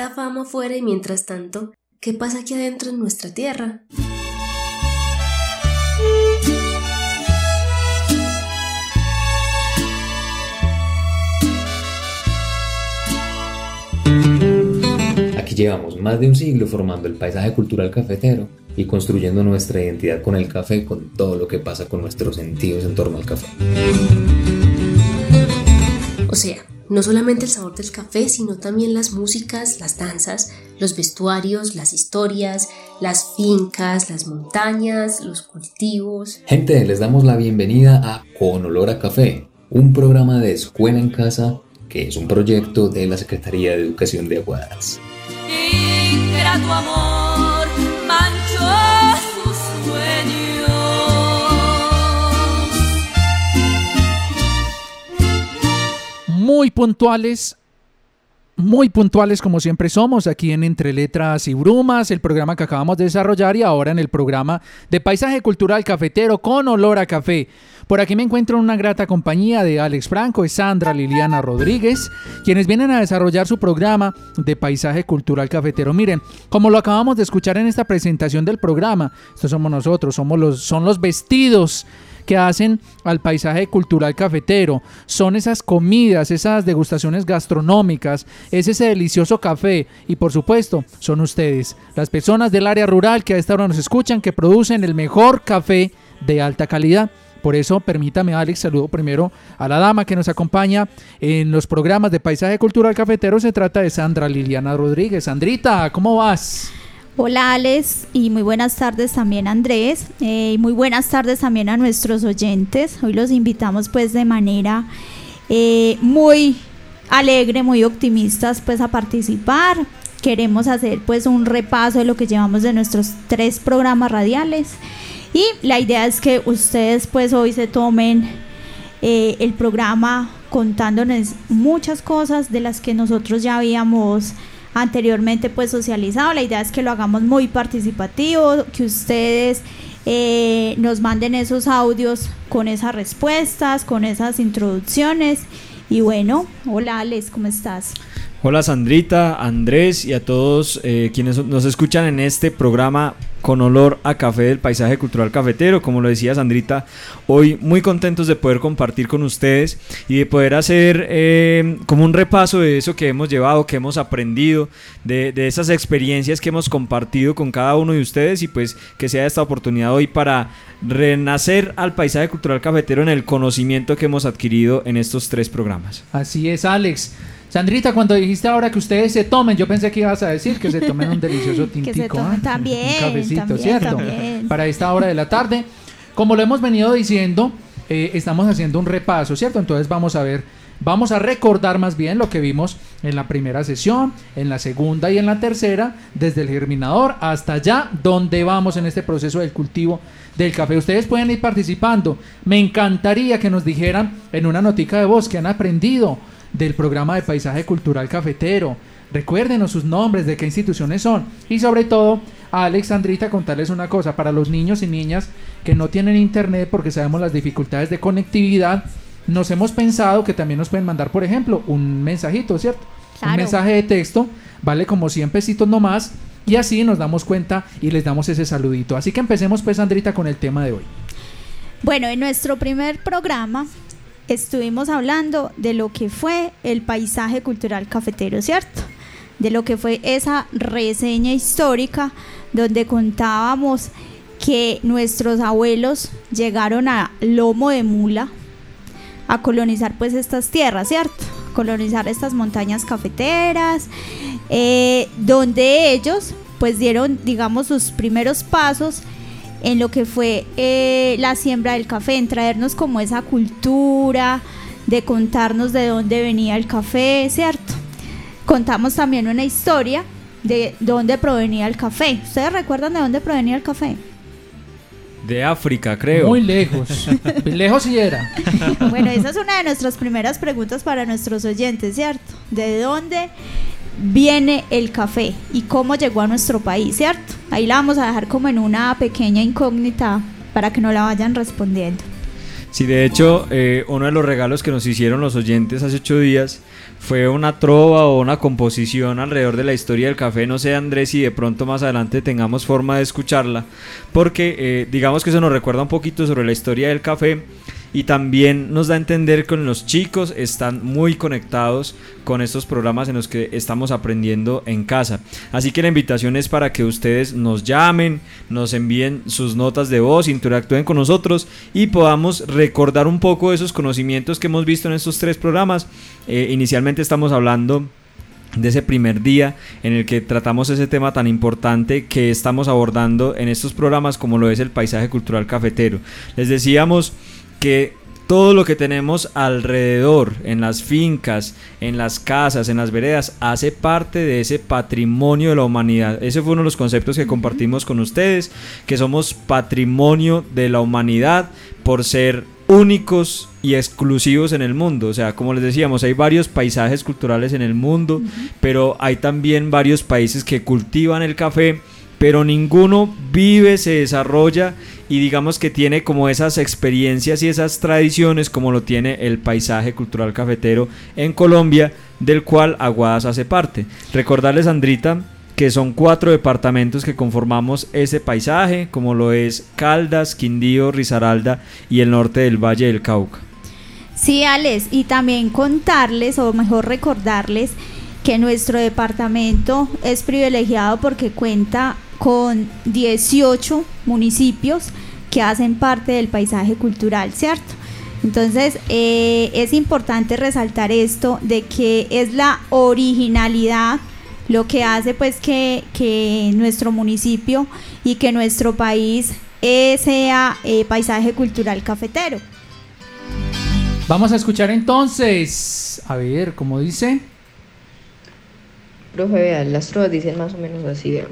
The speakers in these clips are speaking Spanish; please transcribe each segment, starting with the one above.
Tanta fama fuera y mientras tanto, ¿qué pasa aquí adentro en nuestra tierra? Aquí llevamos más de un siglo formando el paisaje cultural cafetero y construyendo nuestra identidad con el café, con todo lo que pasa con nuestros sentidos en torno al café. O sea, no solamente el sabor del café, sino también las músicas, las danzas, los vestuarios, las historias, las fincas, las montañas, los cultivos. Gente, les damos la bienvenida a Con Olor a Café, un programa de escuela en casa que es un proyecto de la Secretaría de Educación de Aguadas. Ingrato amor muy puntuales, muy puntuales como siempre somos aquí en Entre Letras y Brumas, el programa que acabamos de desarrollar y ahora en el programa de Paisaje Cultural Cafetero con olor a café. Por aquí me encuentro en una grata compañía de Alex Franco y Sandra Liliana Rodríguez, quienes vienen a desarrollar su programa de Paisaje Cultural Cafetero. Miren, como lo acabamos de escuchar en esta presentación del programa, estos somos nosotros, somos los, son los vestidos que hacen al paisaje cultural cafetero. Son esas comidas, esas degustaciones gastronómicas, es ese delicioso café y por supuesto son ustedes, las personas del área rural que a esta hora nos escuchan, que producen el mejor café de alta calidad. Por eso, permítame, Alex, saludo primero a la dama que nos acompaña en los programas de Paisaje Cultural Cafetero. Se trata de Sandra Liliana Rodríguez. Sandrita, ¿cómo vas? Hola Alex y muy buenas tardes también Andrés eh, y muy buenas tardes también a nuestros oyentes. Hoy los invitamos pues de manera eh, muy alegre, muy optimistas pues a participar. Queremos hacer pues un repaso de lo que llevamos de nuestros tres programas radiales y la idea es que ustedes pues hoy se tomen eh, el programa contándonos muchas cosas de las que nosotros ya habíamos anteriormente pues socializado. La idea es que lo hagamos muy participativo, que ustedes eh, nos manden esos audios con esas respuestas, con esas introducciones. Y bueno, hola Alex, ¿cómo estás? Hola Sandrita, Andrés y a todos eh, quienes nos escuchan en este programa con olor a café del paisaje cultural cafetero. Como lo decía Sandrita, hoy muy contentos de poder compartir con ustedes y de poder hacer eh, como un repaso de eso que hemos llevado, que hemos aprendido, de, de, esas experiencias que hemos compartido con cada uno de ustedes y pues que sea esta oportunidad hoy para renacer al paisaje cultural cafetero en el conocimiento que hemos adquirido en estos tres programas. Así es, Alex. Sandrita, cuando dijiste ahora que ustedes se tomen, yo pensé que ibas a decir que se tomen un delicioso tintico. que se tomen ¿eh? también. Un cafecito, también, ¿cierto? también. Para esta hora de la tarde. Como lo hemos venido diciendo, eh, estamos haciendo un repaso, ¿cierto? Entonces vamos a ver, vamos a recordar más bien lo que vimos en la primera sesión, en la segunda y en la tercera, desde el germinador hasta allá, donde vamos en este proceso del cultivo del café. Ustedes pueden ir participando. Me encantaría que nos dijeran en una notica de voz que han aprendido del programa de paisaje cultural cafetero. Recuérdenos sus nombres, de qué instituciones son. Y sobre todo, a Alexandrita contarles una cosa, para los niños y niñas que no tienen internet porque sabemos las dificultades de conectividad, nos hemos pensado que también nos pueden mandar, por ejemplo, un mensajito, ¿cierto? Un mensaje de texto, vale como 100 pesitos nomás, y así nos damos cuenta y les damos ese saludito. Así que empecemos pues, Sandrita, con el tema de hoy. Bueno, en nuestro primer programa estuvimos hablando de lo que fue el paisaje cultural cafetero, ¿cierto? De lo que fue esa reseña histórica donde contábamos que nuestros abuelos llegaron a lomo de mula a colonizar pues estas tierras, ¿cierto? Colonizar estas montañas cafeteras, eh, donde ellos pues dieron, digamos, sus primeros pasos en lo que fue eh, la siembra del café, en traernos como esa cultura, de contarnos de dónde venía el café, ¿cierto? Contamos también una historia de dónde provenía el café. ¿Ustedes recuerdan de dónde provenía el café? De África, creo. Muy lejos. lejos sí era. bueno, esa es una de nuestras primeras preguntas para nuestros oyentes, ¿cierto? ¿De dónde viene el café y cómo llegó a nuestro país, ¿cierto? Ahí la vamos a dejar como en una pequeña incógnita para que no la vayan respondiendo. Sí, de hecho, eh, uno de los regalos que nos hicieron los oyentes hace ocho días fue una trova o una composición alrededor de la historia del café. No sé, Andrés, si de pronto más adelante tengamos forma de escucharla, porque eh, digamos que eso nos recuerda un poquito sobre la historia del café y también nos da a entender que los chicos están muy conectados con estos programas en los que estamos aprendiendo en casa. Así que la invitación es para que ustedes nos llamen, nos envíen sus notas de voz, interactúen con nosotros y podamos recordar un poco esos conocimientos que hemos visto en estos tres programas. Eh, inicialmente estamos hablando de ese primer día en el que tratamos ese tema tan importante que estamos abordando en estos programas como lo es el paisaje cultural cafetero. Les decíamos que todo lo que tenemos alrededor, en las fincas, en las casas, en las veredas, hace parte de ese patrimonio de la humanidad. Ese fue uno de los conceptos que compartimos con ustedes, que somos patrimonio de la humanidad por ser únicos y exclusivos en el mundo. O sea, como les decíamos, hay varios paisajes culturales en el mundo, pero hay también varios países que cultivan el café pero ninguno vive, se desarrolla y digamos que tiene como esas experiencias y esas tradiciones como lo tiene el paisaje cultural cafetero en Colombia, del cual Aguadas hace parte. Recordarles, Andrita, que son cuatro departamentos que conformamos ese paisaje, como lo es Caldas, Quindío, Risaralda y el norte del Valle del Cauca. Sí, Alex, y también contarles, o mejor recordarles, que nuestro departamento es privilegiado porque cuenta con 18 municipios que hacen parte del paisaje cultural, ¿cierto? Entonces eh, es importante resaltar esto de que es la originalidad lo que hace pues que, nuestro municipio y que nuestro país eh, sea eh, paisaje cultural cafetero. Vamos a escuchar entonces, a ver, ¿cómo dice? Profe, vean, las trovas dicen más o menos así, vean.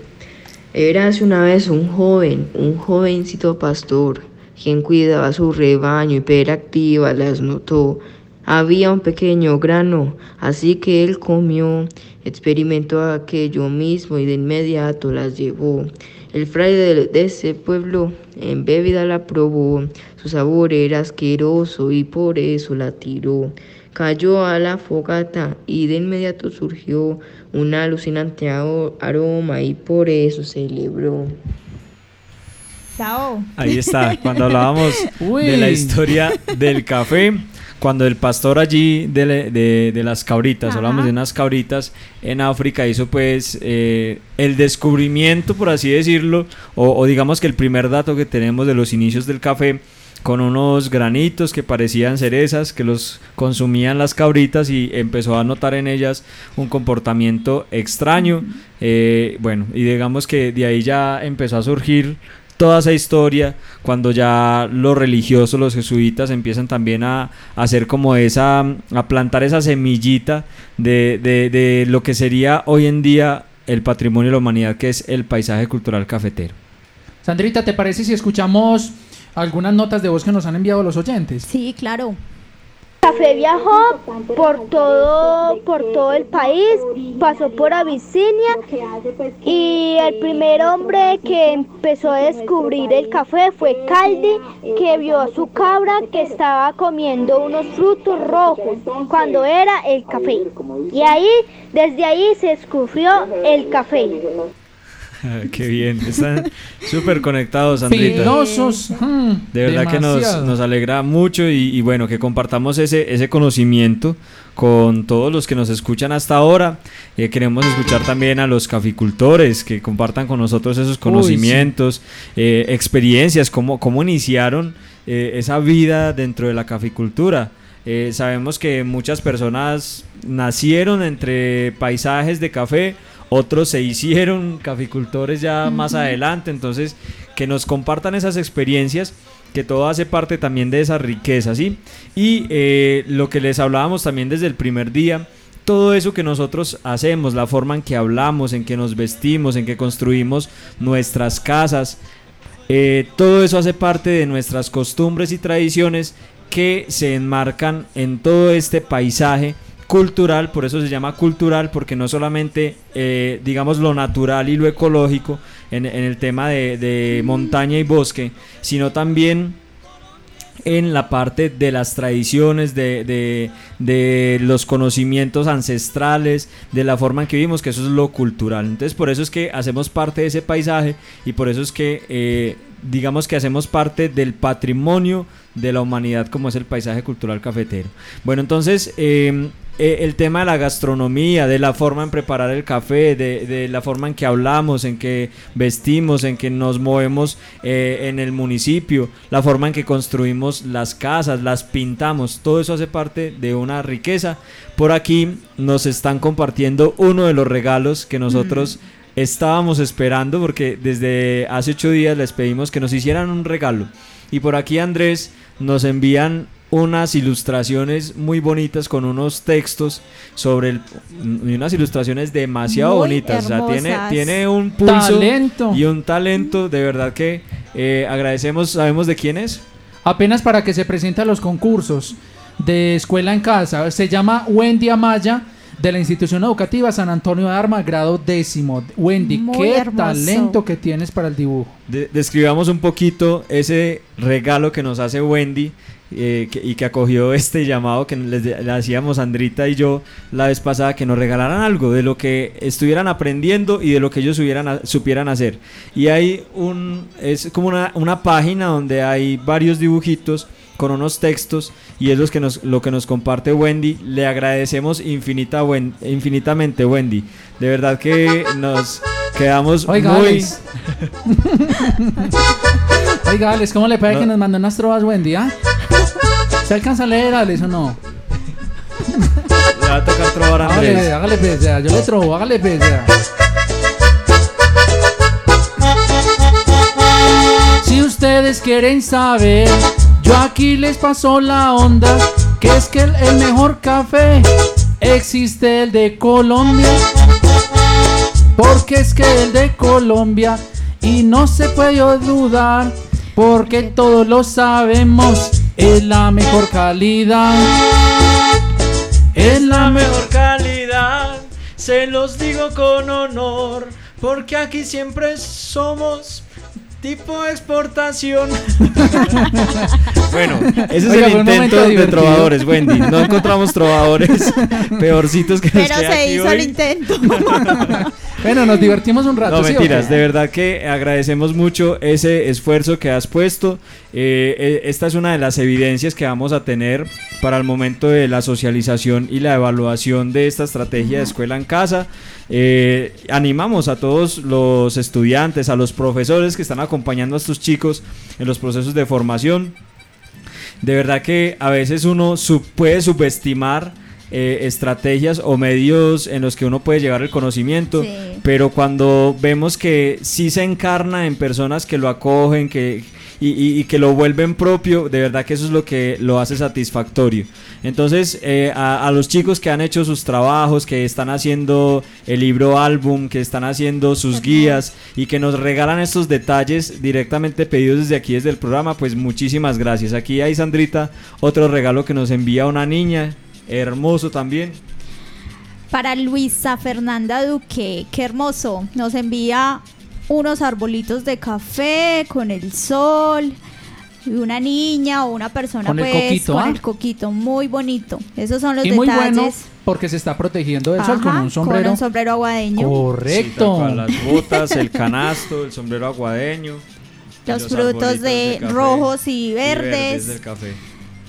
Érase una vez un joven, un jovencito pastor, quien cuidaba su rebaño y peractiva las notó. Había un pequeño grano, así que él comió, experimentó aquello mismo y de inmediato las llevó. El fraile de, ese pueblo en bebida la probó, su sabor era asqueroso y por eso la tiró. Cayó a la fogata y de inmediato surgió un alucinante aroma y por eso celebró. Chao. Ahí está, cuando hablábamos de la historia del café, cuando el pastor allí de, las cabritas, hablamos de unas cabritas en África, hizo pues eh, el descubrimiento, por así decirlo, o digamos que el primer dato que tenemos de los inicios del café con unos granitos que parecían cerezas que los consumían las cabritas y empezó a notar en ellas un comportamiento extraño. Eh, bueno, y digamos que de ahí ya empezó a surgir toda esa historia, cuando ya los religiosos, los jesuitas empiezan también a, a hacer como esa, a plantar esa semillita de, de, de lo que sería hoy en día el patrimonio de la humanidad, que es el paisaje cultural cafetero. Sandrita, ¿te parece si escuchamos algunas notas de voz que nos han enviado los oyentes? Sí, claro. Café viajó por todo, por todo el país, pasó por Abisinia y el primer hombre que empezó a descubrir el café fue Caldi, que vio a su cabra que estaba comiendo unos frutos rojos cuando era el café. Y ahí, desde ahí se descubrió el café. Qué bien, están súper conectados, Sandrita. Filosos. mm, De verdad que nos, demasiado. nos alegra mucho y, y bueno, que compartamos ese, ese conocimiento con todos los que nos escuchan hasta ahora. Eh, queremos escuchar también a los caficultores que compartan con nosotros esos conocimientos, eh, experiencias, cómo, cómo iniciaron eh, esa vida dentro de la caficultura. Eh, sabemos que muchas personas nacieron entre paisajes de café, otros se hicieron caficultores ya más adelante, entonces que nos compartan esas experiencias, que todo hace parte también de esa riqueza, ¿sí? Y eh, lo que les hablábamos también desde el primer día, todo eso que nosotros hacemos, la forma en que hablamos, en que nos vestimos, en que construimos nuestras casas, eh, todo eso hace parte de nuestras costumbres y tradiciones que se enmarcan en todo este paisaje cultural, por eso se llama cultural, porque no solamente, eh, digamos, lo natural y lo ecológico en, el tema de, montaña y bosque, sino también en la parte de las tradiciones, de, los conocimientos ancestrales, de la forma en que vivimos, que eso es lo cultural. Entonces por eso es que hacemos parte de ese paisaje y por eso es que eh, digamos que hacemos parte del patrimonio de la humanidad como es el paisaje cultural cafetero. Bueno, entonces eh, eh, el tema de la gastronomía, de la forma en preparar el café, de, de la forma en que hablamos, en que vestimos, en que nos movemos eh, en el municipio, la forma en que construimos las casas, las pintamos, todo eso hace parte de una riqueza. Por aquí nos están compartiendo uno de los regalos que nosotros estábamos esperando porque desde hace ocho días les pedimos que nos hicieran un regalo. Y por aquí Andrés nos envían unas ilustraciones muy bonitas con unos textos sobre el, y unas ilustraciones demasiado Muy bonitas. O sea, tiene, tiene un pulso Talento. y un talento. De verdad que eh, agradecemos. ¿Sabemos de quién es? Apenas para que se presente a los concursos de escuela en casa. Se llama Wendy Amaya de la institución educativa San Antonio de Arma, grado décimo. Wendy, Muy qué hermoso. talento que tienes para el dibujo. De- describamos un poquito ese regalo que nos hace Wendy eh, que- y que acogió este llamado que les le hacíamos Andrita y yo la vez pasada que nos regalaran algo de lo que estuvieran aprendiendo y de lo que ellos a- supieran hacer. Y hay un es como una, una página donde hay varios dibujitos con unos textos y es los que nos, lo que nos comparte Wendy. Le agradecemos infinita, Wen- infinitamente Wendy. De verdad que nos quedamos Oiga, muy... Oiga, Alex, ¿cómo le parece No. que nos mandó unas trovas Wendy, ah? ¿Se alcanza a leer, Alex, o no? Le va a tocar trobar a Andrés. Hágale, hágale pues, ya, yo le trobo, hágale pues, ya. Si ustedes quieren saber, yo aquí les paso la onda, que es que el, el mejor café existe el de Colombia, porque es que el de Colombia y no se puede dudar, porque todos lo sabemos, es la mejor calidad. Es la mejor calidad, se los digo con honor, porque aquí siempre somos tipo exportación. bueno, ese es Oiga, el fue un intento de divertido. trovadores, Wendy. No encontramos trovadores peorcitos que los Pero que hay se aquí hizo hoy. el intento. Bueno, nos divertimos un rato. No, ¿sí o mentiras, qué? de verdad que agradecemos mucho ese esfuerzo que has puesto. Eh, eh, esta es una de las evidencias que vamos a tener para el momento de la socialización y la evaluación de esta estrategia de escuela en casa. Eh, animamos a todos los estudiantes, a los profesores que están acompañando a estos chicos en los procesos de formación. De verdad que a veces uno sub- puede subestimar eh, estrategias o medios en los que uno puede llevar el conocimiento, Sí. pero cuando vemos que sí se encarna en personas que lo acogen, que y, y- y que lo vuelven propio, de verdad que eso es lo que lo hace satisfactorio. Entonces, eh, a, a los chicos que han hecho sus trabajos, que están haciendo el libro álbum, que están haciendo sus guías y que nos regalan estos detalles directamente pedidos desde aquí, desde el programa, pues muchísimas gracias. Aquí hay Sandrita, otro regalo que nos envía una niña, hermoso también. Para Luisa Fernanda Duque, qué hermoso. Nos envía unos arbolitos de café con el sol. Y una niña o una persona Con el pues coquito, con ¿ah? el coquito, muy bonito. Esos son los Y muy detalles. bueno porque se está protegiendo del sol con un sombrero. Con un sombrero aguadeño. Sí, Correcto. cual, las botas, el canasto, el sombrero aguadeño. Los frutos de café rojos y y verdes. del café.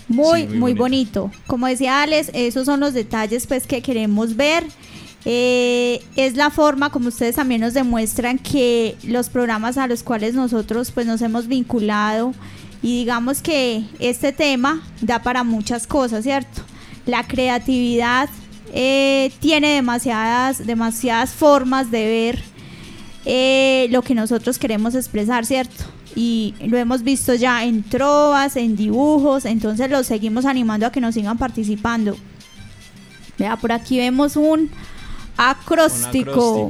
Muy, Sí, muy, muy bonito. Como decía Alex, esos son los detalles pues que queremos ver. Eh, es la forma como ustedes también nos demuestran que los programas a los cuales nosotros pues nos hemos vinculado y digamos que este tema da para muchas cosas, ¿cierto? La creatividad eh, tiene demasiadas, demasiadas formas de ver eh, lo que nosotros queremos expresar, ¿cierto? Y lo hemos visto ya en trovas, en dibujos, entonces los seguimos animando a que nos sigan participando. Vea, por aquí vemos un acróstico.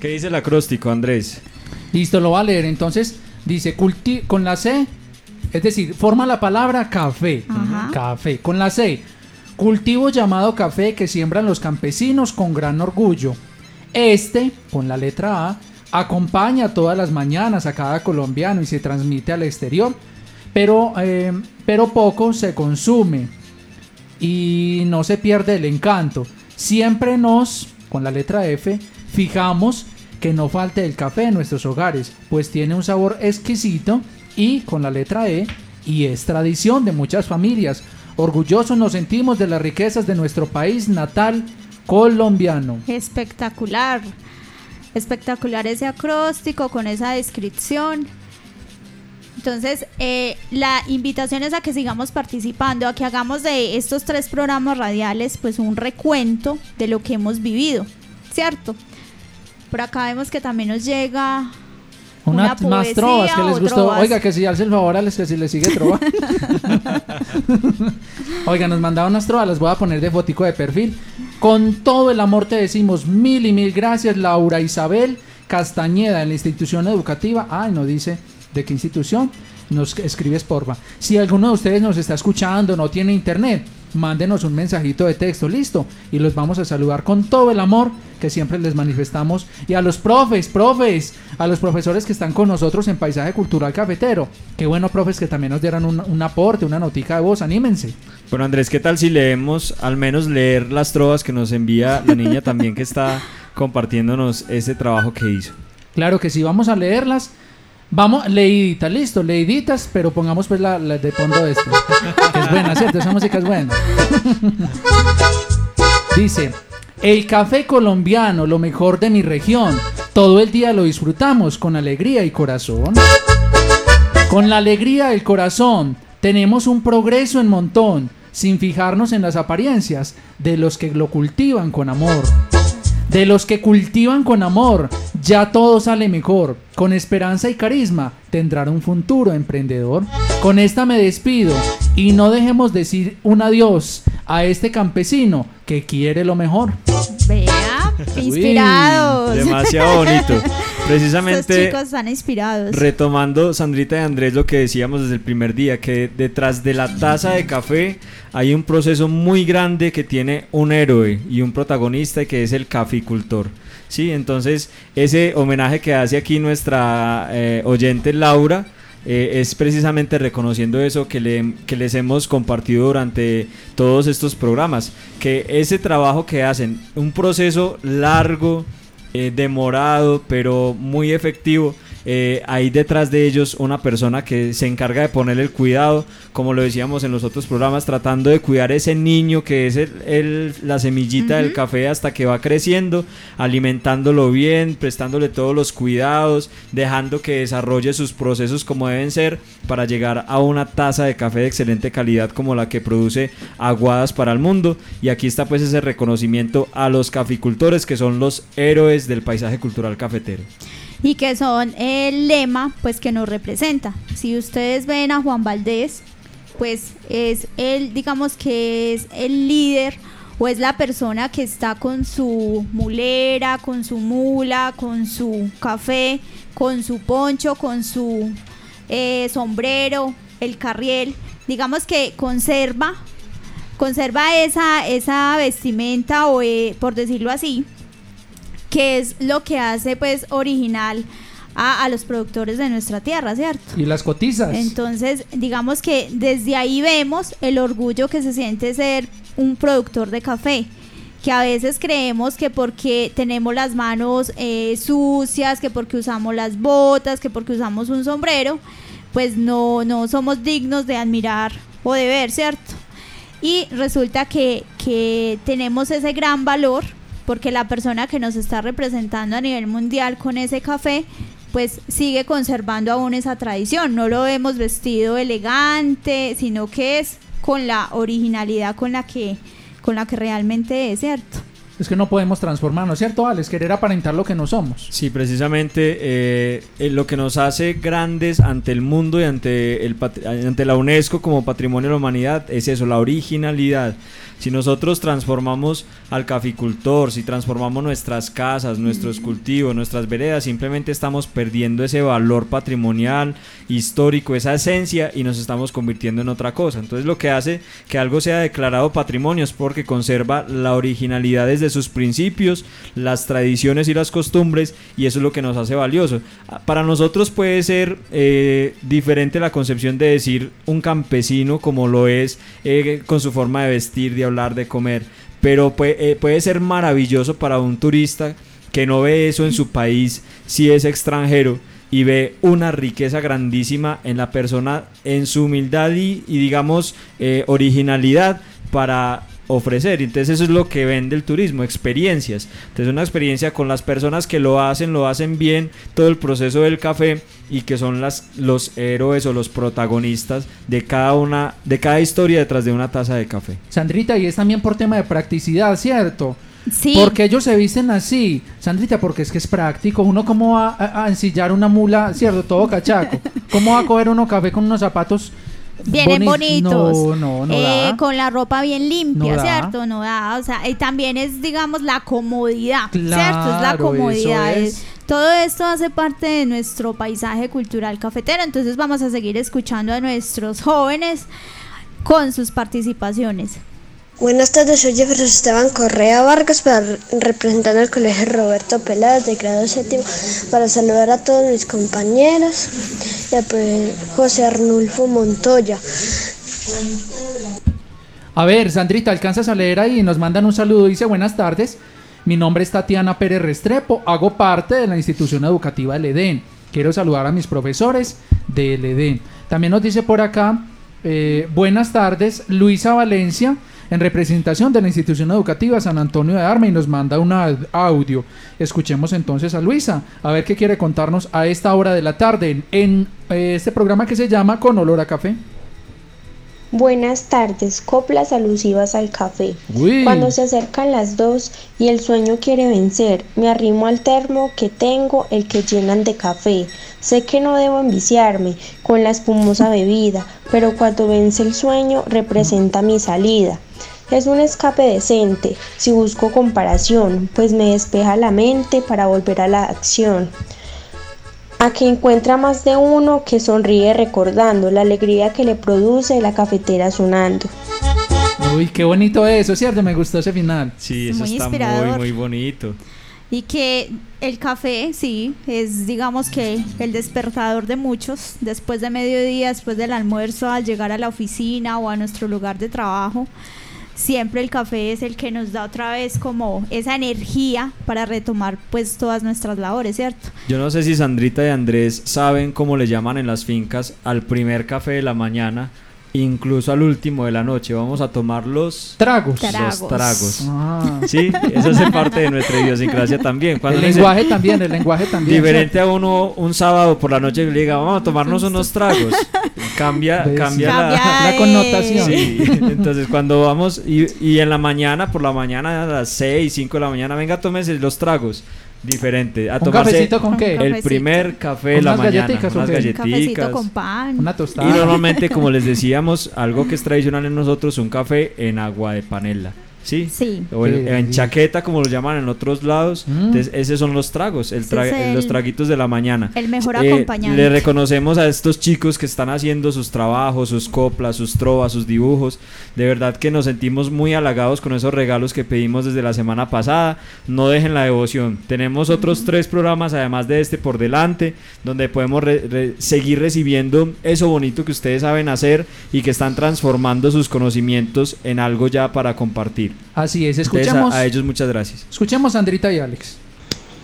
¿Qué dice el acróstico, Andrés? Listo, lo va a leer. Entonces, dice culti con la C, es decir, forma la palabra café. Ajá. Café. Con la C, cultivo llamado café que siembran los campesinos con gran orgullo. Este, con la letra A, acompaña todas las mañanas a cada colombiano y se transmite al exterior, pero, eh, pero poco se consume y no se pierde el encanto. Siempre nos, con la letra F, fijamos que no falte el café en nuestros hogares, pues tiene un sabor exquisito y con la letra E, y es tradición de muchas familias. Orgullosos nos sentimos de las riquezas de nuestro país natal colombiano. Espectacular. Espectacular ese acróstico con esa descripción. Entonces, eh, la invitación es a que sigamos participando, a que hagamos de estos tres programas radiales pues un recuento de lo que hemos vivido, ¿cierto? Por acá vemos que también nos llega Una, una más trovas que poesía les gustó. trovas. Oiga, que si hace el favor a les que si les sigue trova. Oiga, nos mandaron unas trovas, las voy a poner de fotico de perfil. Con todo el amor te decimos mil y mil gracias, Laura Isabel Castañeda, en la institución educativa. Ay, no dice de qué institución. Nos escribes porfa. Si alguno de ustedes nos está escuchando, no tiene internet, mándenos un mensajito de texto, listo. Y los vamos a saludar con todo el amor que siempre les manifestamos. Y a los profes, profes, a los profesores que están con nosotros en Paisaje Cultural Cafetero. Qué bueno, profes, que también nos dieran un, un aporte, una notica de voz. Anímense. Bueno, Andrés, ¿qué tal si leemos, al menos leer las trovas que nos envía la niña también que está compartiéndonos ese trabajo que hizo? Claro que sí, vamos a leerlas. Vamos, leíditas, listo, leíditas, pero pongamos pues la, de fondo. Que es buena, ¿cierto? Esa música es buena. Dice, el café colombiano, lo mejor de mi región. Todo el día lo disfrutamos con alegría y corazón. Con la alegría del corazón tenemos un progreso en montón, sin fijarnos en las apariencias de los que lo cultivan con amor. De los que cultivan con amor, ya todo sale mejor. Con esperanza y carisma tendrán un futuro emprendedor. Con esta me despido y no dejemos decir un adiós a este campesino que quiere lo mejor. Vea, inspirados. Demasiado bonito. Estos Precisamente chicos están inspirados. retomando Sandrita y Andrés lo que decíamos desde el primer día, que detrás de la taza de café hay un proceso muy grande que tiene un héroe y un protagonista que es el caficultor. Sí, entonces ese homenaje que hace aquí nuestra eh, oyente Laura eh, es precisamente reconociendo eso que, le- que les hemos compartido durante todos estos programas, que ese trabajo que hacen, un proceso largo, eh, demorado, pero muy efectivo, eh, hay detrás de ellos una persona que se encarga de ponerle el cuidado, como lo decíamos en los otros programas, tratando de cuidar ese niño que es el, el- la semillita del café hasta que va creciendo, alimentándolo bien, prestándole todos los cuidados, dejando que desarrolle sus procesos como deben ser para llegar a una taza de café de excelente calidad como la que produce Aguadas para el mundo. Y aquí está pues ese reconocimiento a los caficultores que son los héroes del paisaje cultural cafetero. Y que son el lema pues que nos representa. Si ustedes ven a Juan Valdés, pues es el, digamos que es el líder o es la persona que está con su mulera, con su mula, con su café, con su poncho, con su eh, sombrero, el carriel, digamos que conserva conserva esa, esa vestimenta o eh, por decirlo así que es lo que hace pues original a, a los productores de nuestra tierra, ¿cierto? Y las cotizas. Entonces, digamos que desde ahí vemos el orgullo que se siente ser un productor de café. Que a veces creemos que porque tenemos las manos eh, sucias, que porque usamos las botas, que porque usamos un sombrero, pues no, no somos dignos de admirar o de ver, ¿cierto? Y resulta que, que tenemos ese gran valor porque la persona que nos está representando a nivel mundial con ese café, pues sigue conservando aún esa tradición. No lo vemos vestido elegante, sino que es con la originalidad con la que, con la que realmente es, ¿cierto? Es que no podemos transformarnos, ¿cierto, Alex? Querer aparentar lo que no somos. Sí, precisamente eh, eh, lo que nos hace grandes ante el mundo y ante, el, ante la UNESCO como Patrimonio de la Humanidad es eso, la originalidad. Si nosotros transformamos al caficultor, si transformamos nuestras casas, nuestros cultivos, nuestras veredas, simplemente estamos perdiendo ese valor patrimonial, histórico, esa esencia y nos estamos convirtiendo en otra cosa. Entonces lo que hace que algo sea declarado patrimonio es porque conserva la originalidad desde sus principios, las tradiciones y las costumbres y eso es lo que nos hace valioso. Para nosotros puede ser eh, diferente la concepción de decir un campesino como lo es eh, con su forma de vestir, de hablar, de comer, pero puede, eh, puede ser maravilloso para un turista que no ve eso en su país si es extranjero y ve una riqueza grandísima en la persona, en su humildad y, digamos originalidad para ofrecer. Entonces eso es lo que vende el turismo, experiencias. Entonces una experiencia con las personas que lo hacen, lo hacen bien, todo el proceso del café y que son las, los héroes o los protagonistas de cada una, de cada historia detrás de una taza de café. Sandrita, y es también por tema de practicidad, ¿cierto? Sí. Porque ellos se visten así, Sandrita, porque es que es práctico. Uno cómo va a, a ensillar una mula, ¿cierto? Todo cachaco. ¿Cómo va a coger uno café con unos zapatos Vienen boni- bonitos. No, no, no Eh. Con la ropa bien limpia, No da. ¿cierto? No da. O sea, y también es, digamos, la comodidad, ¿cierto? Es la comodidad. eso es- es. Todo esto hace parte de nuestro paisaje cultural cafetero. Entonces vamos a seguir escuchando a nuestros jóvenes con sus participaciones. Buenas tardes, soy Jefferson Esteban Correa Vargas, representando al Colegio Roberto Peláez de grado séptimo, para saludar a todos mis compañeros y a José Arnulfo Montoya. A ver, Sandrita, alcanzas a leer ahí y nos mandan un saludo. Dice, buenas tardes. Mi nombre es Tatiana Pérez Restrepo. Hago parte de la institución educativa del EDEN. Quiero saludar a mis profesores del EDEN. También nos dice por acá, eh, buenas tardes, Luisa Valencia, en representación de la institución educativa San Antonio de Arma y nos manda un au- audio. Escuchemos entonces a Luisa, a ver qué quiere contarnos a esta hora de la tarde en, eh, este programa que se llama Con Olor a Café. Buenas tardes, coplas alusivas al café. Uy. Cuando se acercan las dos y el sueño quiere vencer, me arrimo al termo que tengo, el que llenan de café. Sé que no debo enviciarme con la espumosa bebida, pero cuando vence el sueño representa mi salida. Es un escape decente, si busco comparación, pues me despeja la mente para volver a la acción. A que encuentra más de uno que sonríe recordando la alegría que le produce la cafetera sonando. Uy, qué bonito eso, ¿cierto? Me gustó ese final. Sí, eso Muy está inspirador. muy, muy bonito. Y que el café, sí, es digamos que el despertador de muchos. Después de mediodía, después del almuerzo, al llegar a la oficina o a nuestro lugar de trabajo, siempre el café es el que nos da otra vez como esa energía para retomar pues todas nuestras labores, ¿cierto? Yo no sé si Sandrita y Andrés saben cómo le llaman en las fincas al primer café de la mañana, incluso al último de la noche. Vamos a tomar los tragos. Los tragos. Ah. Sí, eso es parte de nuestra idiosincrasia también. el lenguaje también, el lenguaje también. Diferente a uno un sábado por la noche que le diga, vamos a tomarnos unos tragos. Cambia, cambia, la, connotación. Sí, entonces cuando vamos y, y, en la mañana, por la mañana a las 6, 5 de la mañana, venga, tómese los tragos diferente. A ¿Un cafecito con qué? El primer café de la mañana. Unas galletitas. Un cafecito con pan. Una tostada. Y normalmente, como les decíamos, algo que es tradicional en nosotros, un café en agua de panela. ¿Sí? Sí. O en chaqueta, como lo llaman en otros lados. Mm. Entonces, esos son los tragos, el los traguitos de la mañana. El mejor eh, acompañante. Le reconocemos a estos chicos que están haciendo sus trabajos, sus coplas, sus trovas, sus dibujos. De verdad que nos sentimos muy halagados con esos regalos que pedimos desde la semana pasada. No dejen la devoción. Tenemos otros tres programas, además de este, por delante, donde podemos seguir recibiendo eso bonito que ustedes saben hacer y que están transformando sus conocimientos en algo ya para compartir. Así es, escuchemos. A, ellos muchas gracias. Escuchemos a Andrita y Alex.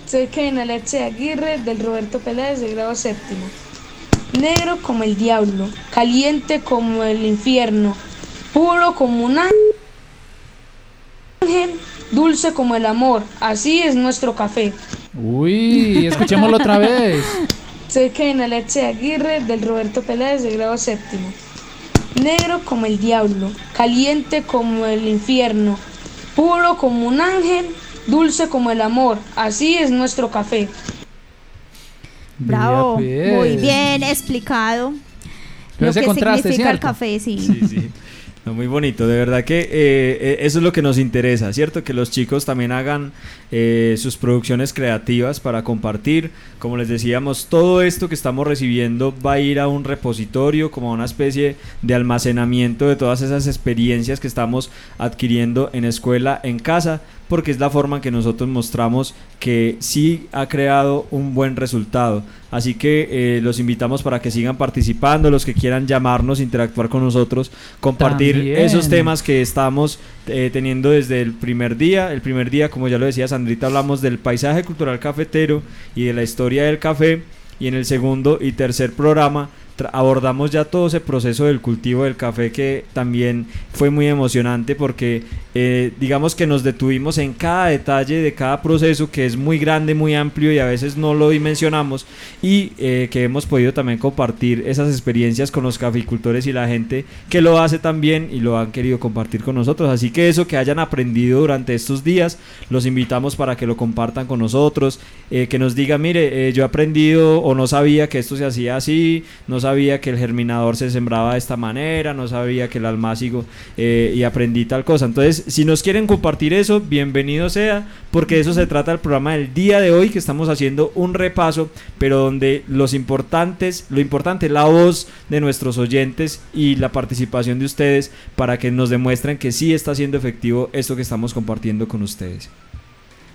Soy Karina Leche Aguirre del Roberto Peláez de grado séptimo. Negro como el diablo, caliente como el infierno, puro como un ángel, dulce como el amor. Así es nuestro café. Uy, escuchémoslo otra vez. Soy Karina Leche Aguirre del Roberto Peláez de grado séptimo. Negro como el diablo, caliente como el infierno, puro como un ángel, dulce como el amor. Así es nuestro café. Bravo, muy pues. bien explicado. lo que significa el café, sí. sí, sí muy bonito, de verdad que eh, eh, eso es lo que nos interesa, ¿cierto? Que los chicos también hagan eh, sus producciones creativas para compartir. Como les decíamos, todo esto que estamos recibiendo va a ir a un repositorio, como a una especie de almacenamiento de todas esas experiencias que estamos adquiriendo en escuela, en casa, porque es la forma en que nosotros mostramos que sí ha creado un buen resultado. Así que eh, los invitamos para que sigan participando, los que quieran llamarnos, interactuar con nosotros, compartir esos temas que estamos eh, teniendo desde el primer día. El primer día, como ya lo decía Sandrita, hablamos del paisaje cultural cafetero y de la historia del café. Y en el segundo y tercer programa abordamos ya todo ese proceso del cultivo del café que también fue muy emocionante porque eh, digamos que nos detuvimos en cada detalle de cada proceso que es muy grande, muy amplio y a veces no lo dimensionamos y eh, que hemos podido también compartir esas experiencias con los caficultores y la gente que lo hace también y lo han querido compartir con nosotros. Así que eso que hayan aprendido durante estos días, los invitamos para que lo compartan con nosotros, eh, que nos digan, mire, yo he aprendido o no sabía que esto se hacía así, no sabía que el germinador se sembraba de esta manera, no sabía que el almácigo y aprendí tal cosa. Entonces, si nos quieren compartir eso, bienvenido sea, porque eso se trata el programa del día de hoy, que estamos haciendo un repaso, pero donde los importantes, lo importante es la voz de nuestros oyentes y la participación de ustedes para que nos demuestren que sí está siendo efectivo esto que estamos compartiendo con ustedes.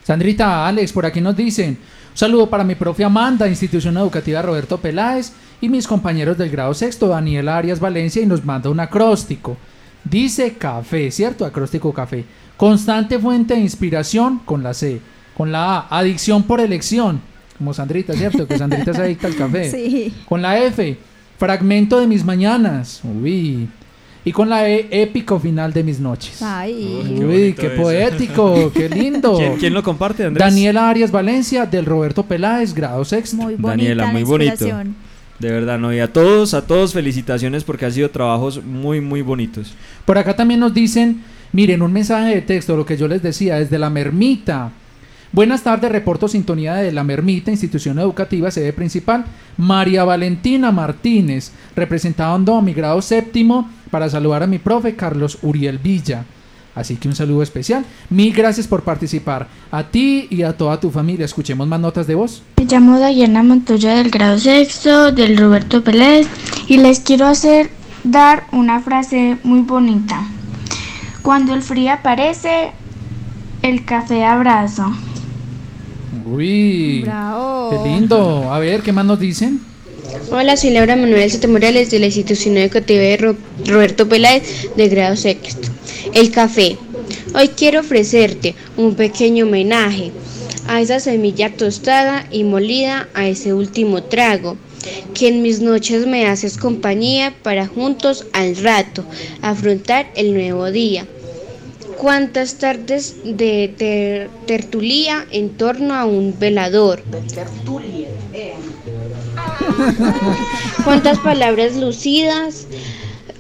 Sandrita, Alex, por aquí nos dicen, un saludo para mi profe Amanda, institución educativa Roberto Peláez, y mis compañeros del grado sexto, Daniel Arias Valencia, y nos manda un acróstico. Dice café, ¿cierto? Acróstico café. Constante fuente de inspiración con la C. Con la A, adicción por elección. Como Sandrita, ¿cierto? Que Sandrita se adicta al café. Sí. Con la F, fragmento de mis mañanas. Uy. Y con la E, épico final de mis noches. Ay. Uy, qué, poético, qué lindo. ¿Quién, lo comparte, Andrés? Daniela Arias Valencia, del Roberto Peláez, grado sexto. Muy bonita Daniela, muy bonito. De verdad, no. Y a todos, a todos felicitaciones porque han sido trabajos muy, muy bonitos. Por acá también nos dicen, miren, un mensaje de texto, lo que yo les decía, desde la Mermita. Buenas tardes, reporto sintonía de la Mermita, institución educativa, sede principal. María Valentina Martínez, representando a mi grado séptimo, para saludar a mi profe Carlos Uriel Villa. Así que un saludo especial. Mil gracias por participar. A ti y a toda tu familia. Escuchemos más notas de voz. Me llamo Dayana Montoya del grado sexto del Roberto Pérez y les quiero hacer dar una frase muy bonita. Cuando el frío aparece, el café abrazo. Uy, Bravo. qué lindo. A ver, ¿qué más nos dicen? Hola, soy Laura Manuel Sete Morales de la institución educativa de Roberto Peláez de grado sexto. El café. Hoy quiero ofrecerte un pequeño homenaje a esa semilla tostada y molida, a ese último trago, que en mis noches me haces compañía para juntos al rato afrontar el nuevo día. Cuántas tardes de ter- tertulia en torno a un velador. Cuántas palabras lucidas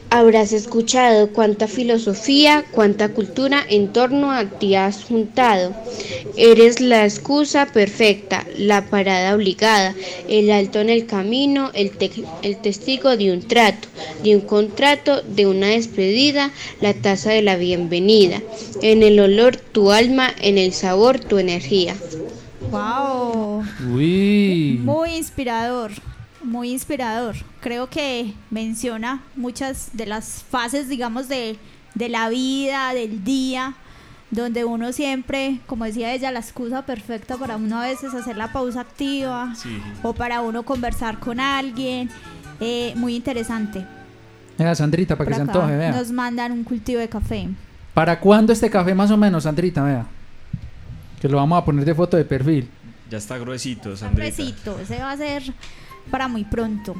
habrás escuchado, cuánta filosofía, cuánta cultura en torno a ti has juntado. Eres la excusa perfecta, la parada obligada, el alto en el camino, el, te- el testigo de un trato, de un contrato, de una despedida, la taza de la bienvenida. En el olor tu alma, en el sabor tu energía. ¡Wow! Uy. Muy inspirador, muy inspirador. Creo que menciona muchas de las fases, digamos, de, de la vida, del día, donde uno siempre, como decía ella, la excusa perfecta para uno a veces hacer la pausa activa o para uno conversar con alguien. Eh, muy interesante. Vea, Sandrita, para que Por se acá antoje, vea. Nos mandan un cultivo de café. ¿Para cuándo este café más o menos, Sandrita? Vea. Que lo vamos a poner de foto de perfil. Ya está gruesito, Sandrita. Besito, ese va a ser para muy pronto.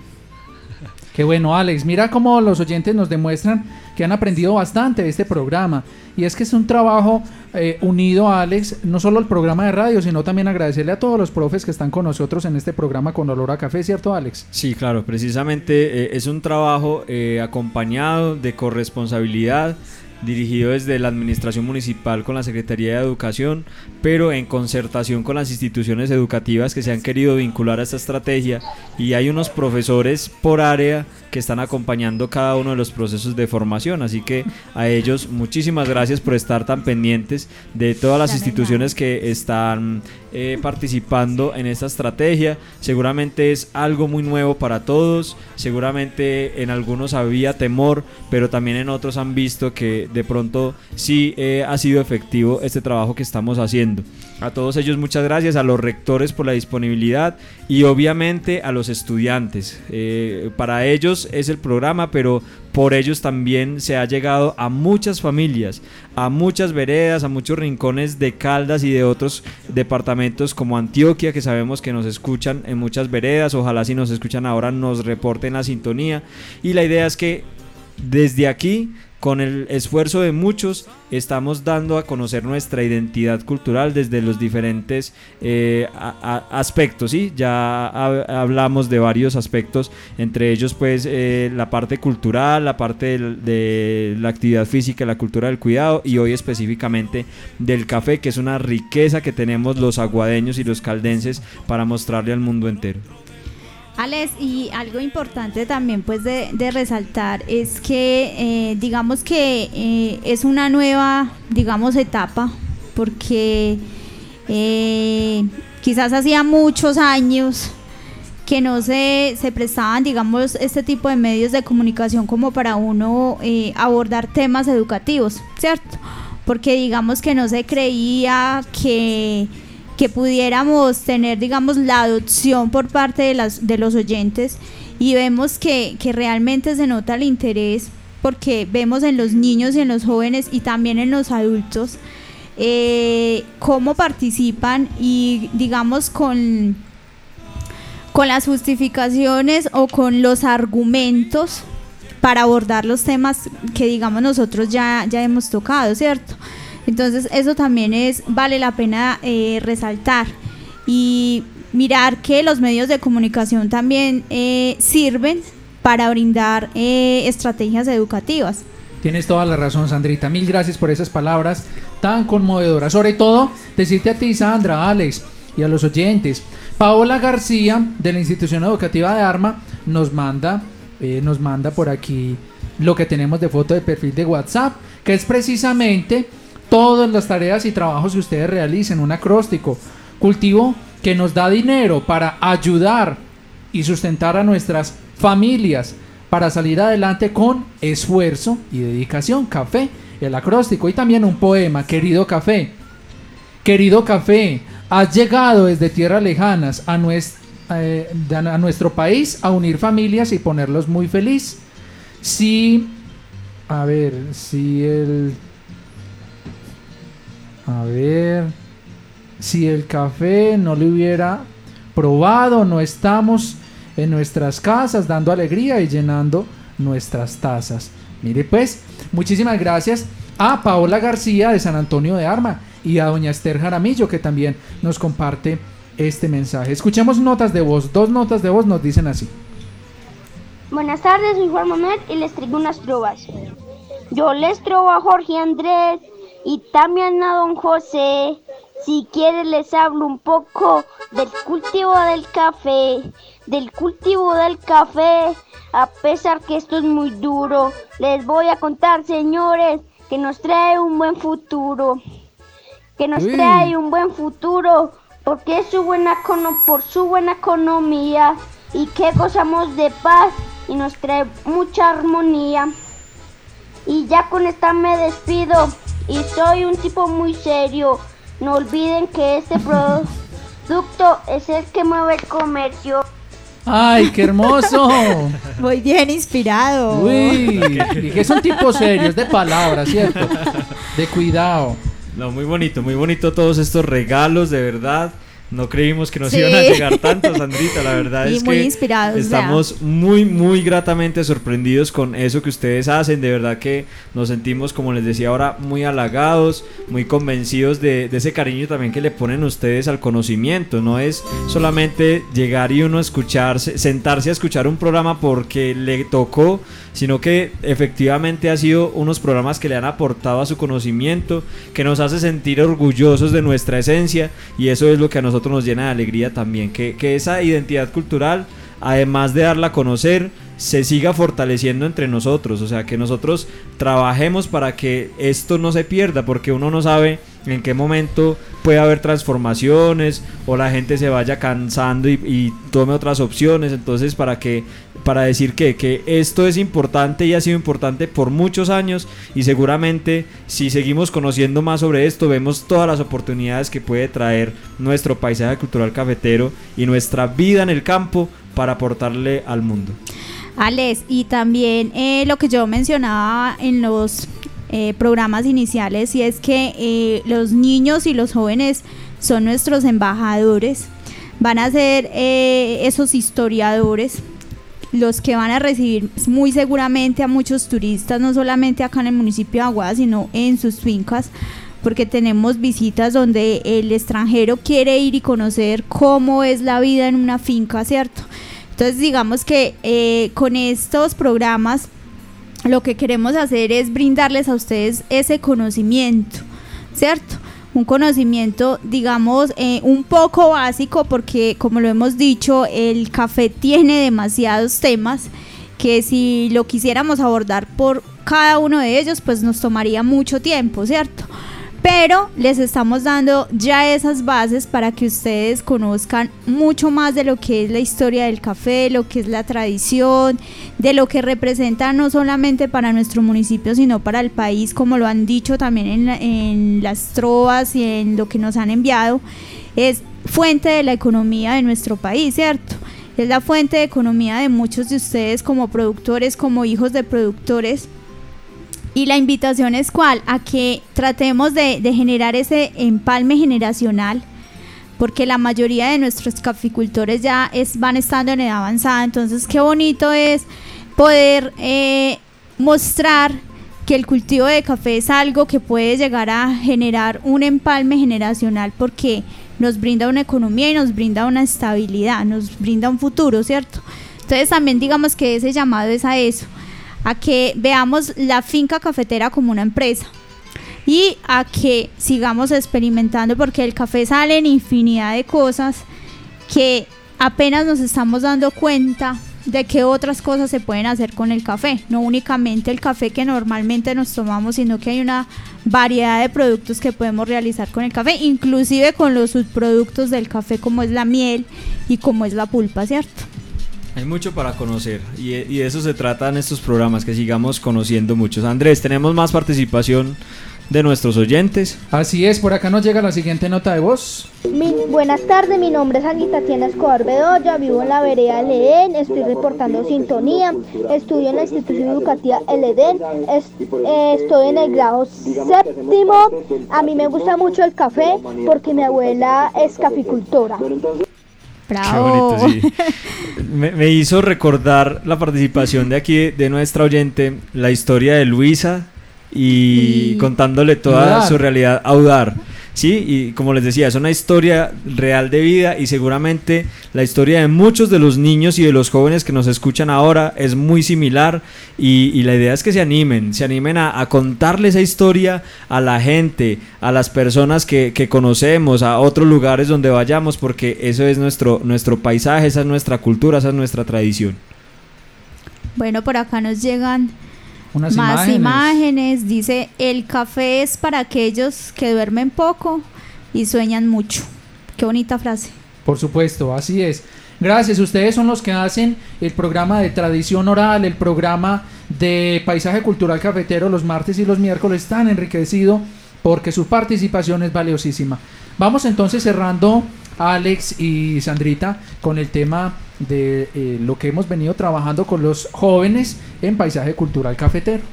Qué bueno, Alex. Mira cómo los oyentes nos demuestran que han aprendido bastante de este programa. Y es que es un trabajo eh, unido, Alex, no solo al programa de radio, sino también agradecerle a todos los profes que están con nosotros en este programa con olor a café, ¿cierto, Alex? Sí, claro, precisamente eh, es un trabajo eh, acompañado de corresponsabilidad dirigido desde la Administración Municipal con la Secretaría de Educación, pero en concertación con las instituciones educativas que se han querido vincular a esta estrategia. Y hay unos profesores por área que están acompañando cada uno de los procesos de formación, así que a ellos muchísimas gracias por estar tan pendientes de todas las instituciones que están eh, participando en esta estrategia. Seguramente es algo muy nuevo para todos, seguramente en algunos había temor, pero también en otros han visto que de pronto sí eh, ha sido efectivo este trabajo que estamos haciendo. A todos ellos muchas gracias, a los rectores por la disponibilidad y obviamente a los estudiantes. Eh, para ellos es el programa, pero por ellos también se ha llegado a muchas familias, a muchas veredas, a muchos rincones de Caldas y de otros departamentos como Antioquia, que sabemos que nos escuchan en muchas veredas. Ojalá si nos escuchan ahora nos reporten la sintonía. Y la idea es que desde aquí con el esfuerzo de muchos estamos dando a conocer nuestra identidad cultural desde los diferentes eh, aspectos, ¿sí? Ya ha- hablamos de varios aspectos, entre ellos pues eh, la parte cultural, la parte de la actividad física, la cultura del cuidado y hoy específicamente del café, que es una riqueza que tenemos los aguadeños y los caldenses para mostrarle al mundo entero. Alex, y algo importante también pues de, resaltar es que eh, digamos que eh, es una nueva, digamos, etapa, porque eh, quizás hacía muchos años que no se, se prestaban, digamos, este tipo de medios de comunicación como para uno abordar temas educativos, ¿cierto? Porque digamos que no se creía que, que pudiéramos tener, digamos, la adopción por parte de, las, de los oyentes y vemos que, que realmente se nota el interés porque vemos en los niños y en los jóvenes y también en los adultos eh, cómo participan y digamos con con las justificaciones o con los argumentos para abordar los temas que digamos nosotros ya, ya hemos tocado, ¿cierto? Entonces eso también es, vale la pena eh, resaltar y mirar que los medios de comunicación también eh, sirven para brindar eh, estrategias educativas. Tienes toda la razón, Sandrita. Mil gracias por esas palabras tan conmovedoras. Sobre todo, decirte a ti, Sandra, Alex, y a los oyentes. Paola García, de la institución educativa de Arma, nos manda, eh, nos manda por aquí lo que tenemos de foto de perfil de WhatsApp, que es precisamente todas las tareas y trabajos que ustedes realicen, un acróstico, cultivo que nos da dinero para ayudar y sustentar a nuestras familias para salir adelante con esfuerzo y dedicación. Café, el acróstico y también un poema, querido café. Querido café, has llegado desde tierras lejanas eh, a nuestro país a unir familias y ponerlos muy feliz. Si, a ver, si el A ver. Si el café no lo hubiera probado, no estamos en nuestras casas dando alegría y llenando nuestras tazas. Mire pues, muchísimas gracias a Paola García de San Antonio de Arma y a doña Esther Jaramillo que también nos comparte este mensaje. Escuchemos notas de voz. Dos notas de voz nos dicen así. Buenas tardes, soy Juan Manuel y les traigo unas trovas. Yo les trobo a Jorge Andrés y también a don José. Si quieren les hablo un poco del cultivo del café, del cultivo del café. A pesar que esto es muy duro, les voy a contar, señores, que nos trae un buen futuro. Que nos Uy. trae un buen futuro porque es su buena por su buena economía y que gozamos de paz y nos trae mucha armonía. Y ya con esta me despido y soy un tipo muy serio. No olviden que este producto es el que mueve el comercio. ¡Ay, qué hermoso! Muy bien inspirado. Uy, y que es un tipo serio, es de palabras, ¿cierto? De cuidado. No, muy bonito, muy bonito todos estos regalos, de verdad. No creímos que nos Sí. iban a llegar tantos, Sandrita. La verdad Y es muy que inspirados, estamos muy, muy gratamente sorprendidos con eso que ustedes hacen. De verdad que nos sentimos, como les decía ahora, muy halagados, muy convencidos de, de ese cariño también que le ponen ustedes al conocimiento. No es solamente llegar y uno escucharse, sentarse a escuchar un programa porque le tocó, sino que efectivamente ha sido unos programas que le han aportado a su conocimiento, que nos hace sentir orgullosos de nuestra esencia y eso es lo que a nosotros nos llena de alegría también, que, que esa identidad cultural, además de darla a conocer, se siga fortaleciendo entre nosotros, o sea, que nosotros trabajemos para que esto no se pierda, porque uno no sabe en qué momento puede haber transformaciones o la gente se vaya cansando y, tome otras opciones, entonces para que para decir que, que esto es importante y ha sido importante por muchos años y seguramente si seguimos conociendo más sobre esto vemos todas las oportunidades que puede traer nuestro paisaje cultural cafetero y nuestra vida en el campo para aportarle al mundo. Alex, y también eh, lo que yo mencionaba en los eh, programas iniciales, y es que eh, los niños y los jóvenes son nuestros embajadores, van a ser eh, esos historiadores los que van a recibir muy seguramente a muchos turistas, no solamente acá en el municipio de Aguada, sino en sus fincas, porque tenemos visitas donde el extranjero quiere ir y conocer cómo es la vida en una finca, ¿cierto? Entonces digamos que con estos programas lo que queremos hacer es brindarles a ustedes ese conocimiento, ¿cierto? Un conocimiento, digamos, eh, un poco básico porque, como lo hemos dicho, el café tiene demasiados temas que si lo quisiéramos abordar por cada uno de ellos, pues nos tomaría mucho tiempo, ¿cierto? Pero les estamos dando ya esas bases para que ustedes conozcan mucho más de lo que es la historia del café, lo que es la tradición, de lo que representa no solamente para nuestro municipio, sino para el país, como lo han dicho también en, la- en las trovas y en lo que nos han enviado. Es fuente de la economía de nuestro país, ¿cierto? Es la fuente de economía de muchos de ustedes como productores, como hijos de productores. Y la invitación es cuál? A que tratemos de, generar ese empalme generacional, porque la mayoría de nuestros caficultores ya van estando en edad avanzada, entonces qué bonito es poder eh, mostrar que el cultivo de café es algo que puede llegar a generar un empalme generacional porque nos brinda una economía y nos brinda una estabilidad, nos brinda un futuro, ¿cierto? Entonces también digamos que ese llamado es a eso, a que veamos la finca cafetera como una empresa y a que sigamos experimentando porque el café sale en infinidad de cosas que apenas nos estamos dando cuenta de que otras cosas se pueden hacer con el café, no únicamente el café que normalmente nos tomamos, sino que hay una variedad de productos que podemos realizar con el café, inclusive con los subproductos del café como es la miel y como es la pulpa, ¿cierto? Hay mucho para conocer y, y de eso se trata en estos programas, que sigamos conociendo muchos. Andrés, tenemos más participación de nuestros oyentes. Así es, por acá nos llega la siguiente nota de voz. Mi- buenas tardes, mi nombre es Angie Tatiana Escobar Bedoya, vivo en la vereda Leén, estoy reportando sintonía, estudio en la institución educativa El Edén, es- eh, estoy en el grado séptimo, a mí me gusta mucho el café porque mi abuela es caficultora. Qué bonito, sí. me, me hizo recordar la participación de aquí de nuestra oyente, la historia de Luisa y, Y- contándole toda Audar. su realidad Audar. Sí, y como les decía, es una historia real de vida y seguramente la historia de muchos de los niños y de los jóvenes que nos escuchan ahora es muy similar y, la idea es que se animen, se animen a, a contarle esa historia a la gente, a las personas que, que conocemos, a otros lugares donde vayamos, porque eso es nuestro, nuestro paisaje, esa es nuestra cultura, esa es nuestra tradición. Bueno, por acá nos llegan Unas más imágenes. imágenes. Dice, el café es para aquellos que duermen poco y sueñan mucho. Qué bonita frase. Por supuesto, así es. Gracias, ustedes son los que hacen el programa de tradición oral, el programa de paisaje cultural cafetero los martes y los miércoles tan enriquecido porque su participación es valiosísima. Vamos entonces cerrando, Alex y Sandrita, con el tema de eh, lo que hemos venido trabajando con los jóvenes en paisaje cultural cafetero.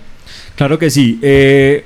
Claro que sí. Eh,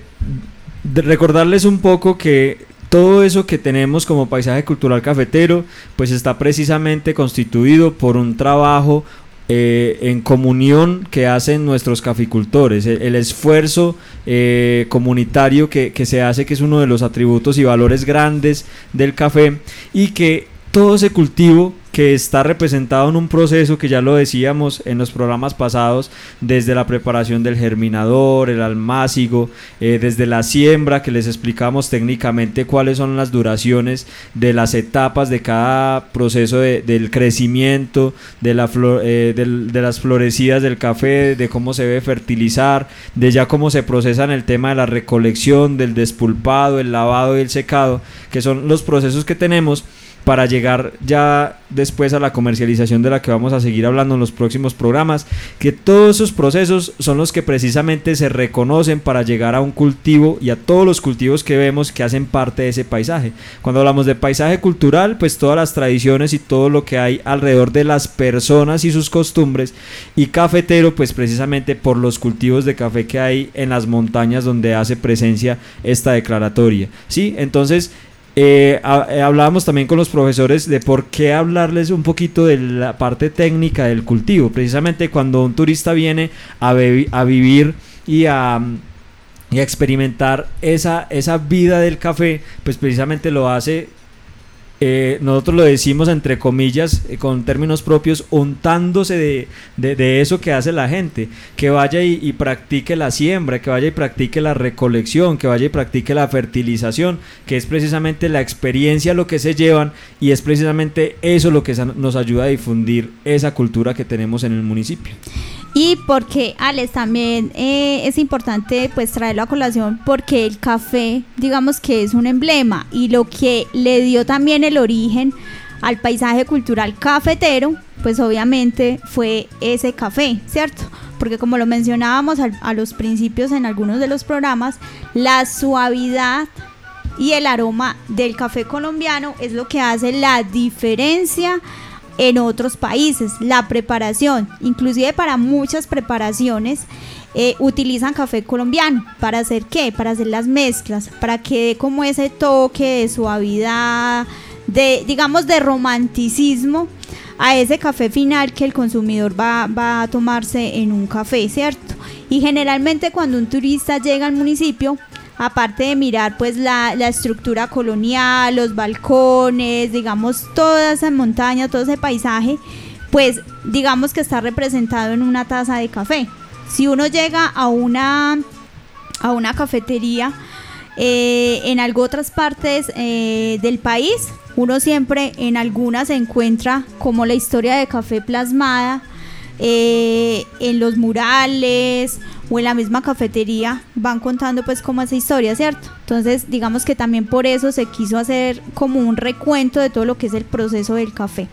recordarles un poco que todo eso que tenemos como paisaje cultural cafetero, pues está precisamente constituido por un trabajo eh, en comunión que hacen nuestros caficultores, el, el esfuerzo eh, comunitario que, que se hace, que es uno de los atributos y valores grandes del café, y que todo ese cultivo que está representado en un proceso que ya lo decíamos en los programas pasados, desde la preparación del germinador, el almácigo, eh, desde la siembra, que les explicamos técnicamente cuáles son las duraciones de las etapas de cada proceso de- del crecimiento, de, la flor- eh, de las florecidas del café, de cómo se debe fertilizar, de ya cómo se procesa en el tema de la recolección, del despulpado, el lavado y el secado, que son los procesos que tenemos para llegar ya después a la comercialización de la que vamos a seguir hablando en los próximos programas, que todos esos procesos son los que precisamente se reconocen para llegar a un cultivo y a todos los cultivos que vemos que hacen parte de ese paisaje. Cuando hablamos de paisaje cultural, pues todas las tradiciones y todo lo que hay alrededor de las personas y sus costumbres, y cafetero, pues precisamente por los cultivos de café que hay en las montañas donde hace presencia esta declaratoria. ¿Sí? Entonces, eh, eh, hablábamos también con los profesores de por qué hablarles un poquito de la parte técnica del cultivo. Precisamente cuando un turista viene a, a vivir y a, y a experimentar esa, esa vida del café, pues precisamente lo hace eh, nosotros lo decimos entre comillas, eh, con términos propios, untándose de, de- eso que hace la gente, que vaya y, y practique la siembra, que vaya y practique la recolección, que vaya y practique la fertilización, que es precisamente la experiencia lo que se llevan y es precisamente eso lo que nos ayuda a difundir esa cultura que tenemos en el municipio. Y porque, Alex, también eh, es importante pues traerlo a colación porque el café, digamos que es un emblema y lo que le dio también el origen al paisaje cultural cafetero, pues obviamente fue ese café, ¿cierto? Porque como lo mencionábamos al- a los principios en algunos de los programas, la suavidad y el aroma del café colombiano es lo que hace la diferencia en otros países. La preparación, inclusive para muchas preparaciones, eh, utilizan café colombiano. ¿Para hacer qué? Para hacer las mezclas, para que dé como ese toque de suavidad, de, digamos, de romanticismo a ese café final que el consumidor va, va a tomarse en un café, ¿cierto? Y generalmente cuando un turista llega al municipio, aparte de mirar pues la, la estructura colonial, los balcones, digamos toda esa montaña, todo ese paisaje, pues digamos que está representado en una taza de café. Si uno llega a una, a una cafetería eh, en algo otras partes eh, del país, uno siempre en algunas encuentra como la historia de café plasmada eh, en los murales o en la misma cafetería van contando pues como esa historia, ¿cierto? Entonces digamos que también por eso se quiso hacer como un recuento de todo lo que es el proceso del café.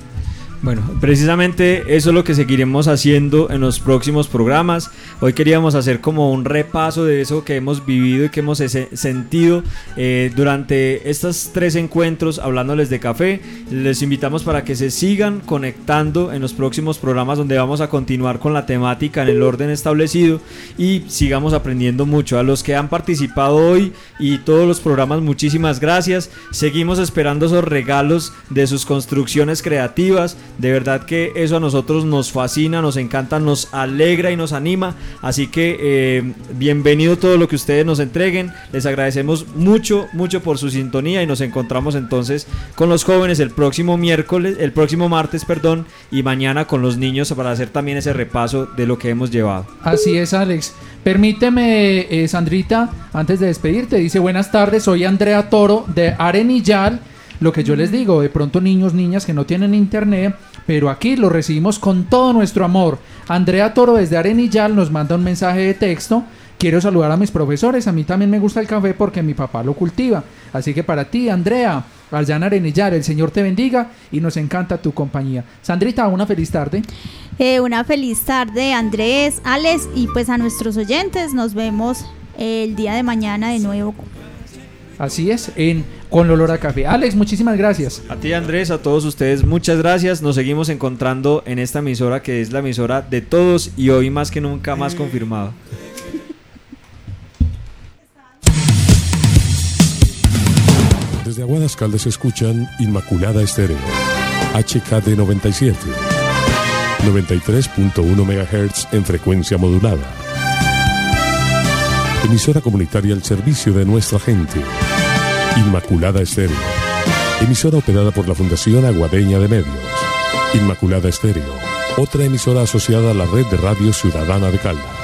Bueno, precisamente eso es lo que seguiremos haciendo en los próximos programas. Hoy queríamos hacer como un repaso de eso que hemos vivido y que hemos sentido eh, durante estos tres encuentros hablándoles de café. Les invitamos para que se sigan conectando en los próximos programas donde vamos a continuar con la temática en el orden establecido y sigamos aprendiendo mucho. A los que han participado hoy y todos los programas, muchísimas gracias. Seguimos esperando esos regalos de sus construcciones creativas. De verdad que eso a nosotros nos fascina, nos encanta, nos alegra y nos anima. Así que eh, bienvenido todo lo que ustedes nos entreguen. Les agradecemos mucho, mucho por su sintonía y nos encontramos entonces con los jóvenes el próximo miércoles, el próximo martes, perdón, y mañana con los niños para hacer también ese repaso de lo que hemos llevado. Así es, Alex. Permíteme, eh, Sandrita, antes de despedirte, dice buenas tardes, soy Andrea Toro de Arenillal. Lo que yo les digo, de pronto niños, niñas que no tienen internet, pero aquí lo recibimos con todo nuestro amor. Andrea Toro desde Arenillal nos manda un mensaje de texto. Quiero saludar a mis profesores, a mí también me gusta el café porque mi papá lo cultiva. Así que para ti, Andrea, allá en Arenillar, el Señor te bendiga y nos encanta tu compañía. Sandrita, una feliz tarde. Eh, una feliz tarde, Andrés, Alex, y pues a nuestros oyentes. Nos vemos el día de mañana de nuevo. Así es, en Con Olor a Café. Alex, muchísimas gracias. A ti Andrés, a todos ustedes, muchas gracias. Nos seguimos encontrando en esta emisora que es la emisora de todos y hoy más que nunca más confirmado. Desde Aguadas Caldas escuchan Inmaculada Estéreo, HKD 97, 93.1 MHz en frecuencia modulada. Emisora comunitaria al servicio de nuestra gente. Inmaculada Estéreo, emisora operada por la Fundación Aguadeña de Medios. Inmaculada Estéreo, otra emisora asociada a la red de radio ciudadana de Caldas.